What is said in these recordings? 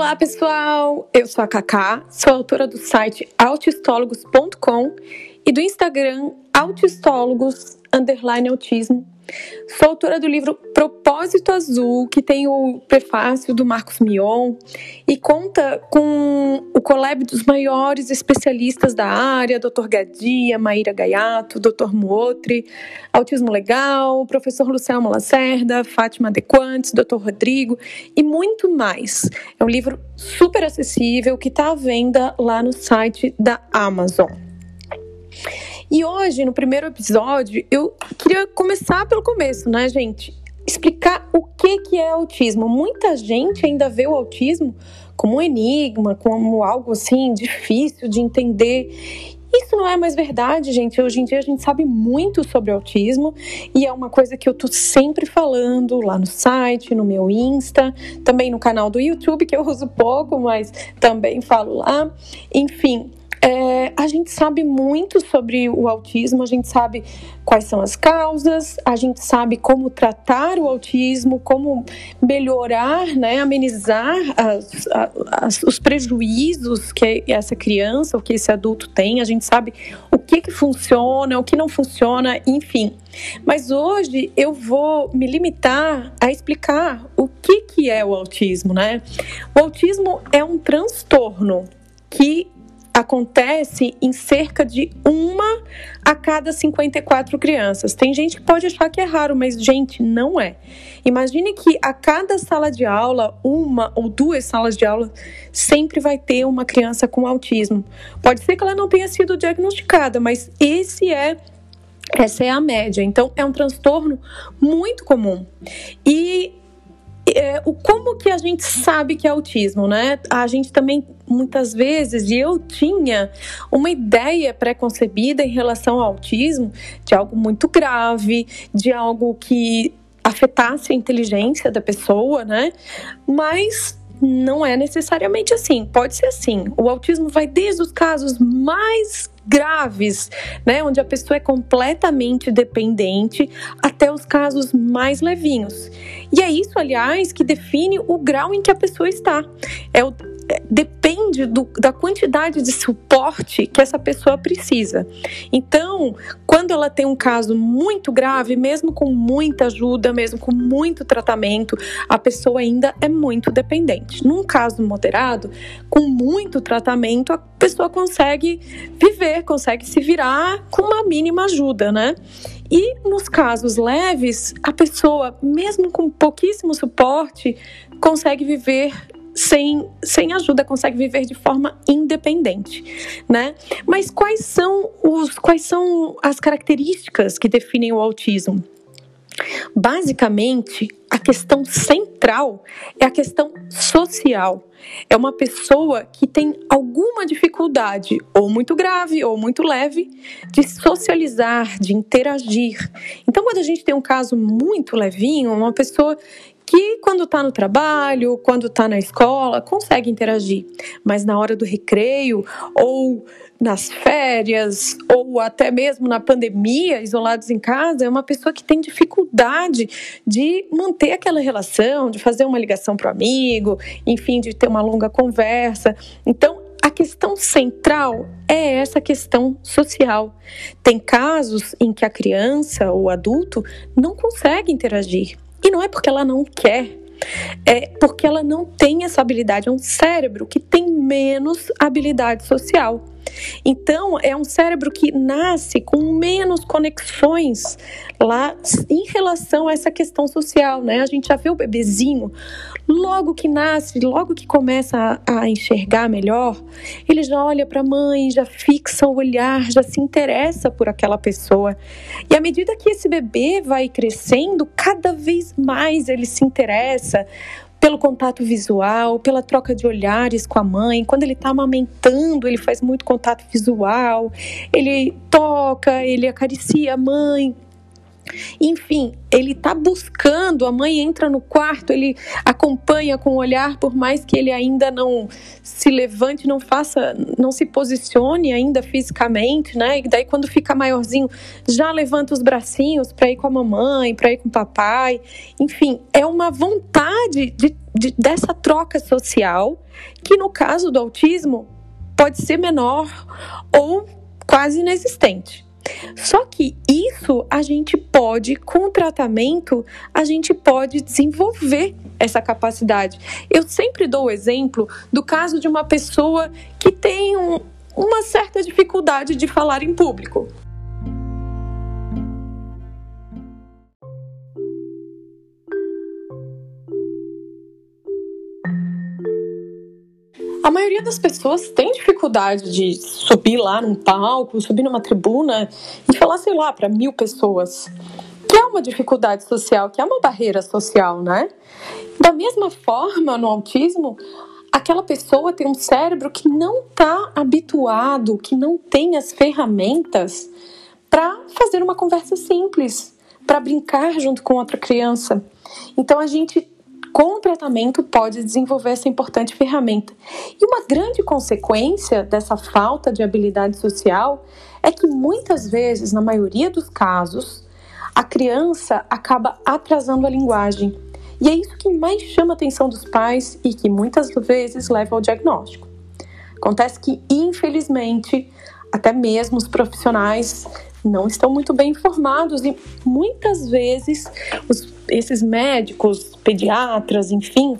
Olá, pessoal! Eu sou a Cacá, sou autora do site autistólogos.com e do Instagram autistólogos autismo. Sou autora do livro Propósito Azul, que tem o prefácio do Marcos Mion e conta com o collab dos maiores especialistas da área, Dr. Gadia, Maíra Gaiato, Dr. Muotri, Autismo Legal, professor Luciano Lacerda, Fátima Dequantes, Dr. Rodrigo e muito mais. É um livro super acessível que está à venda lá no site da Amazon. E hoje, no primeiro episódio, eu queria começar pelo começo, né, gente? Explicar o que, que é autismo. Muita gente ainda vê o autismo como um enigma, como algo assim difícil de entender. Isso não é mais verdade, gente. Hoje em dia a gente sabe muito sobre autismo e é uma coisa que eu tô sempre falando lá no site, no meu Insta, também no canal do YouTube, que eu uso pouco, mas também falo lá. Enfim, é, a gente sabe muito sobre o autismo, a gente sabe quais são as causas, a gente sabe como tratar o autismo, como melhorar, né, amenizar as, as, os prejuízos que essa criança ou que esse adulto tem, a gente sabe o que, que funciona, o que não funciona, enfim. Mas hoje eu vou me limitar a explicar o que, que é o autismo, né? O autismo é um transtorno que acontece em cerca de uma a cada 54 crianças. Tem gente que pode achar que é raro, mas, gente, não é. Imagine que a cada sala de aula, uma ou duas salas de aula, sempre vai ter uma criança com autismo. Pode ser que ela não tenha sido diagnosticada, mas esse é essa é a média. Então, é um transtorno muito comum. E é, o como que a gente sabe que é autismo, né? A gente também muitas vezes, e eu tinha uma ideia pré-concebida em relação ao autismo de algo muito grave, de algo que afetasse a inteligência da pessoa, né? Mas não é necessariamente assim. Pode ser assim. O autismo vai desde os casos mais graves, né, onde a pessoa é completamente dependente, até os casos mais levinhos. E é isso, aliás, que define o grau em que a pessoa está. É o depende do, da quantidade de suporte que essa pessoa precisa. Então, quando ela tem um caso muito grave, mesmo com muita ajuda, mesmo com muito tratamento, a pessoa ainda é muito dependente. Num caso moderado, com muito tratamento, a pessoa consegue viver, consegue se virar com uma mínima ajuda, né? E nos casos leves, a pessoa, mesmo com pouquíssimo suporte, consegue viver sem, sem ajuda, consegue viver de forma independente, né? Mas quais são os quais são as características que definem o autismo? Basicamente, a questão central é a questão social. É uma pessoa que tem alguma dificuldade, ou muito grave ou muito leve, de socializar, de interagir. Então, quando a gente tem um caso muito levinho, uma pessoa que quando está no trabalho, quando está na escola, consegue interagir, mas na hora do recreio ou nas férias ou até mesmo na pandemia, isolados em casa, é uma pessoa que tem dificuldade de manter aquela relação, de fazer uma ligação para o amigo, enfim, de ter uma longa conversa. Então, a questão central é essa questão social. Tem casos em que a criança ou adulto não consegue interagir. E não é porque ela não quer, é porque ela não tem essa habilidade. É um cérebro que tem menos habilidade social. Então, é um cérebro que nasce com menos conexões lá em relação a essa questão social, né? A gente já vê o bebezinho, logo que nasce, logo que começa a, a enxergar melhor, ele já olha para a mãe, já fixa o olhar, já se interessa por aquela pessoa. E à medida que esse bebê vai crescendo, cada vez mais ele se interessa pelo contato visual, pela troca de olhares com a mãe. Quando ele está amamentando, ele faz muito contato visual, ele toca, ele acaricia a mãe. Enfim, ele está buscando, a mãe entra no quarto, ele acompanha com o olhar, por mais que ele ainda não se levante, não faça, não se posicione ainda fisicamente, né? E daí quando fica maiorzinho, já levanta os bracinhos para ir com a mamãe, para ir com o papai. Enfim, é uma vontade de, de, dessa troca social que no caso do autismo pode ser menor ou quase inexistente. Só que isso a gente pode, com tratamento, a gente pode desenvolver essa capacidade. Eu sempre dou o exemplo do caso de uma pessoa que tem um, uma certa dificuldade de falar em público. A maioria das pessoas tem dificuldade de subir lá num palco, subir numa tribuna e falar, sei lá, para mil pessoas. Que é uma dificuldade social, que é uma barreira social, né? Da mesma forma, no autismo, aquela pessoa tem um cérebro que não está habituado, que não tem as ferramentas para fazer uma conversa simples, para brincar junto com outra criança. Então a gente com o tratamento pode desenvolver essa importante ferramenta. E uma grande consequência dessa falta de habilidade social é que muitas vezes, na maioria dos casos, a criança acaba atrasando a linguagem. E é isso que mais chama a atenção dos pais e que muitas vezes leva ao diagnóstico. Acontece que, infelizmente, até mesmo os profissionais não estão muito bem informados e muitas vezes os, esses médicos, pediatras, enfim,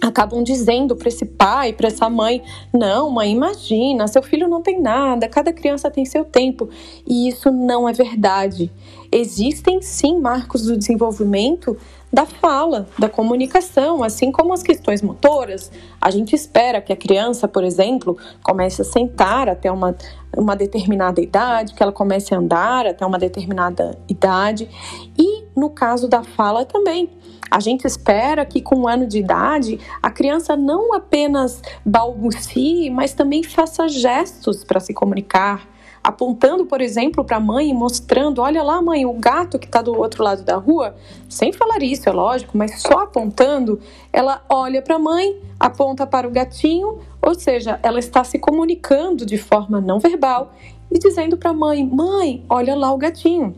acabam dizendo para esse pai, para essa mãe: não, mãe, imagina, seu filho não tem nada, cada criança tem seu tempo. E isso não é verdade. Existem sim marcos do desenvolvimento da fala, da comunicação, assim como as questões motoras. A gente espera que a criança, por exemplo, comece a sentar até uma, uma determinada idade, que ela comece a andar até uma determinada idade. E no caso da fala também. A gente espera que com um ano de idade a criança não apenas balbucie, mas também faça gestos para se comunicar, apontando, por exemplo, para a mãe e mostrando: olha lá, mãe, o gato que está do outro lado da rua, sem falar isso, é lógico, mas só apontando, ela olha para a mãe, aponta para o gatinho, ou seja, ela está se comunicando de forma não verbal e dizendo para a mãe: mãe, olha lá o gatinho.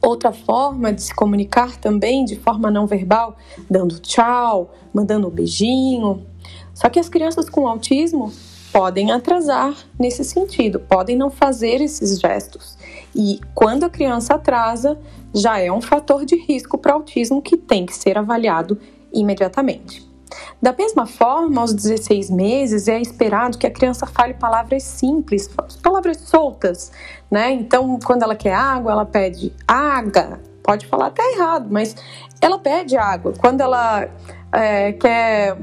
Outra forma de se comunicar também de forma não verbal, dando tchau, mandando um beijinho. Só que as crianças com autismo podem atrasar nesse sentido, podem não fazer esses gestos. E quando a criança atrasa, já é um fator de risco para autismo que tem que ser avaliado imediatamente. Da mesma forma, aos 16 meses é esperado que a criança fale palavras simples, palavras soltas, né? Então, quando ela quer água, ela pede água. Pode falar até errado, mas ela pede água. Quando ela é, quer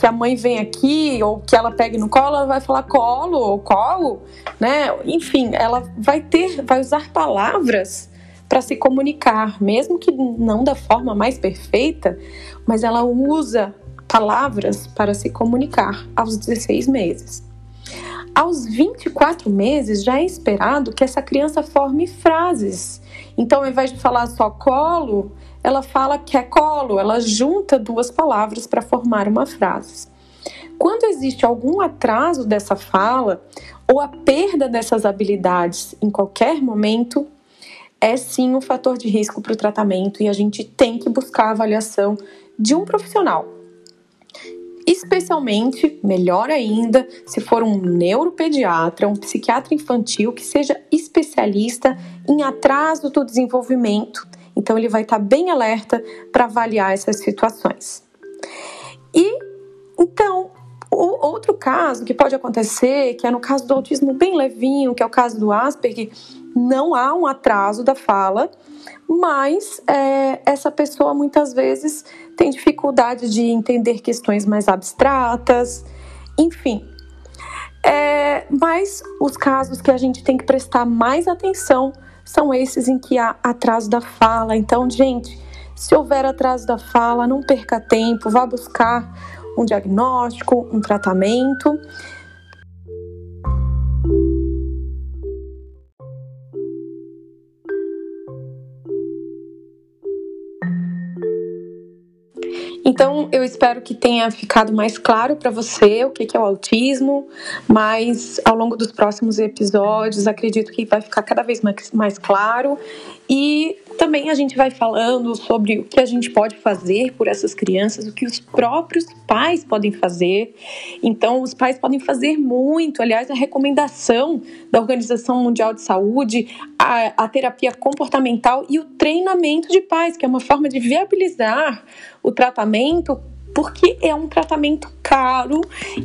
que a mãe vem aqui ou que ela pegue no colo, ela vai falar colo ou colo, né? Enfim, ela vai ter, vai usar palavras para se comunicar, mesmo que não da forma mais perfeita, mas ela usa palavras para se comunicar aos 16 meses. Aos 24 meses já é esperado que essa criança forme frases. Então, ao invés de falar só colo, ela fala que é colo, ela junta duas palavras para formar uma frase. Quando existe algum atraso dessa fala ou a perda dessas habilidades em qualquer momento, é sim um fator de risco para o tratamento e a gente tem que buscar a avaliação de um profissional. Especialmente, melhor ainda, se for um neuropediatra, um psiquiatra infantil que seja especialista em atraso do desenvolvimento. Então, ele vai estar bem alerta para avaliar essas situações. E então, o outro caso que pode acontecer, que é no caso do autismo bem levinho, que é o caso do Asperger, não há um atraso da fala, mas é, essa pessoa muitas vezes tem dificuldade de entender questões mais abstratas, enfim. É, mas os casos que a gente tem que prestar mais atenção são esses em que há atraso da fala. Então, gente, se houver atraso da fala, não perca tempo, vá buscar um diagnóstico, um tratamento. Então, eu espero que tenha ficado mais claro para você o que é o autismo, mas ao longo dos próximos episódios, acredito que vai ficar cada vez mais, claro. E também a gente vai falando sobre o que a gente pode fazer por essas crianças, o que os próprios pais podem fazer. Então, os pais podem fazer muito. Aliás, a recomendação da Organização Mundial de Saúde, a, a terapia comportamental e o treinamento de pais, que é uma forma de viabilizar o tratamento porque é um tratamento caro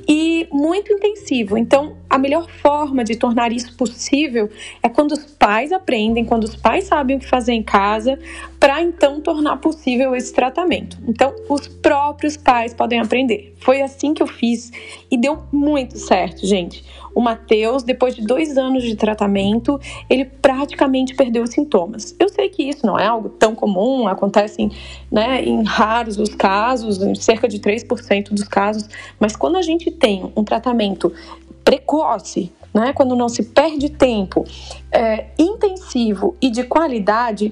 e muito intensivo. Então, a melhor forma de tornar isso possível é quando os pais aprendem, quando os pais sabem o que fazer em casa, para então tornar possível esse tratamento. Então, os próprios pais podem aprender. Foi assim que eu fiz e deu muito certo, gente. O Matheus, depois de dois anos de tratamento, ele praticamente perdeu os sintomas. Eu sei que isso não é algo tão comum, acontece né, em raros os casos, em cerca de 3% dos casos, mas quando a gente tem um tratamento precoce, né, quando não se perde tempo, é, intensivo e de qualidade,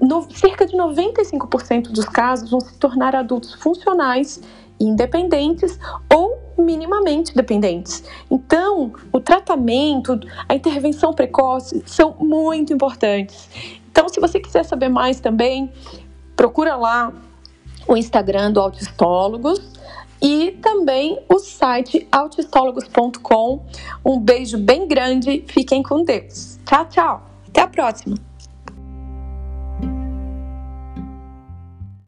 no, cerca de 95% dos casos vão se tornar adultos funcionais, independentes ou minimamente dependentes. Então, o tratamento, a intervenção precoce são muito importantes. Então, se você quiser saber mais também, procura lá o Instagram do Autistólogos e também o site autistólogos.com. Um beijo bem grande, fiquem com Deus. Tchau, tchau. Até a próxima.